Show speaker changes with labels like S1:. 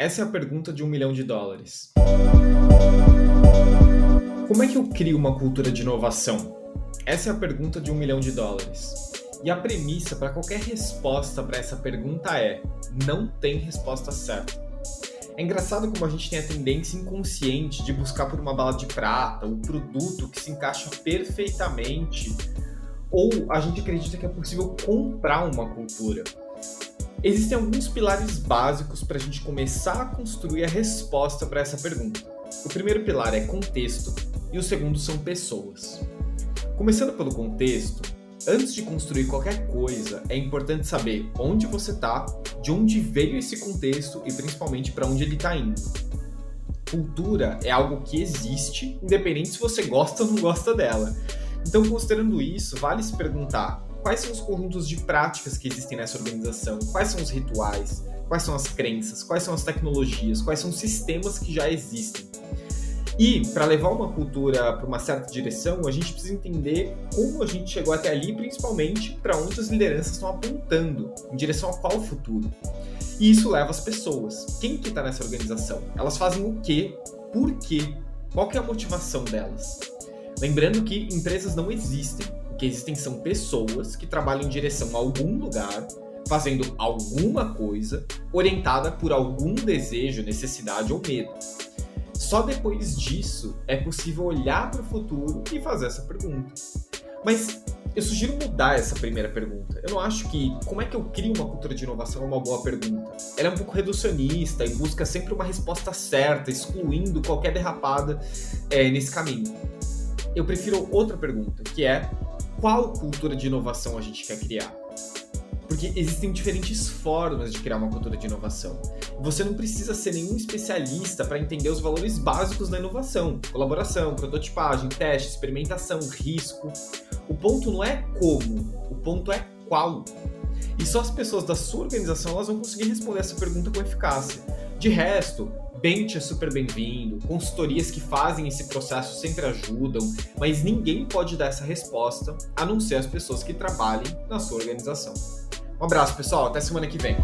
S1: Essa é a pergunta de um milhão de dólares. Como é que eu crio uma cultura de inovação? Essa é a pergunta de um milhão de dólares. E a premissa para qualquer resposta para essa pergunta é: não tem resposta certa. É engraçado como a gente tem a tendência inconsciente de buscar por uma bala de prata, um produto que se encaixa perfeitamente, ou a gente acredita que é possível comprar uma cultura. Existem alguns pilares básicos para a gente começar a construir a resposta para essa pergunta. O primeiro pilar é contexto e o segundo são pessoas. Começando pelo contexto, antes de construir qualquer coisa, é importante saber onde você está, de onde veio esse contexto e principalmente para onde ele está indo. Cultura é algo que existe, independente se você gosta ou não gosta dela. Então, considerando isso, vale se perguntar quais são os conjuntos de práticas que existem nessa organização, quais são os rituais, quais são as crenças, quais são as tecnologias, quais são os sistemas que já existem. E para levar uma cultura para uma certa direção, a gente precisa entender como a gente chegou até ali, principalmente para onde as lideranças estão apontando, em direção a qual futuro. E isso leva as pessoas. Quem que está nessa organização? Elas fazem o quê? Por quê? Qual que é a motivação delas? Lembrando que empresas não existem que existem são pessoas que trabalham em direção a algum lugar, fazendo alguma coisa, orientada por algum desejo, necessidade ou medo. Só depois disso é possível olhar para o futuro e fazer essa pergunta. Mas eu sugiro mudar essa primeira pergunta. Eu não acho que como é que eu crio uma cultura de inovação é uma boa pergunta. Ela é um pouco reducionista e busca sempre uma resposta certa, excluindo qualquer derrapada é, nesse caminho. Eu prefiro outra pergunta, que é qual cultura de inovação a gente quer criar. Porque existem diferentes formas de criar uma cultura de inovação. Você não precisa ser nenhum especialista para entender os valores básicos da inovação: colaboração, prototipagem, teste, experimentação, risco. O ponto não é como, o ponto é qual. E só as pessoas da sua organização elas vão conseguir responder essa pergunta com eficácia. De resto, bench é super bem-vindo, consultorias que fazem esse processo sempre ajudam, mas ninguém pode dar essa resposta a não ser as pessoas que trabalhem na sua organização. Um abraço, pessoal, até semana que vem.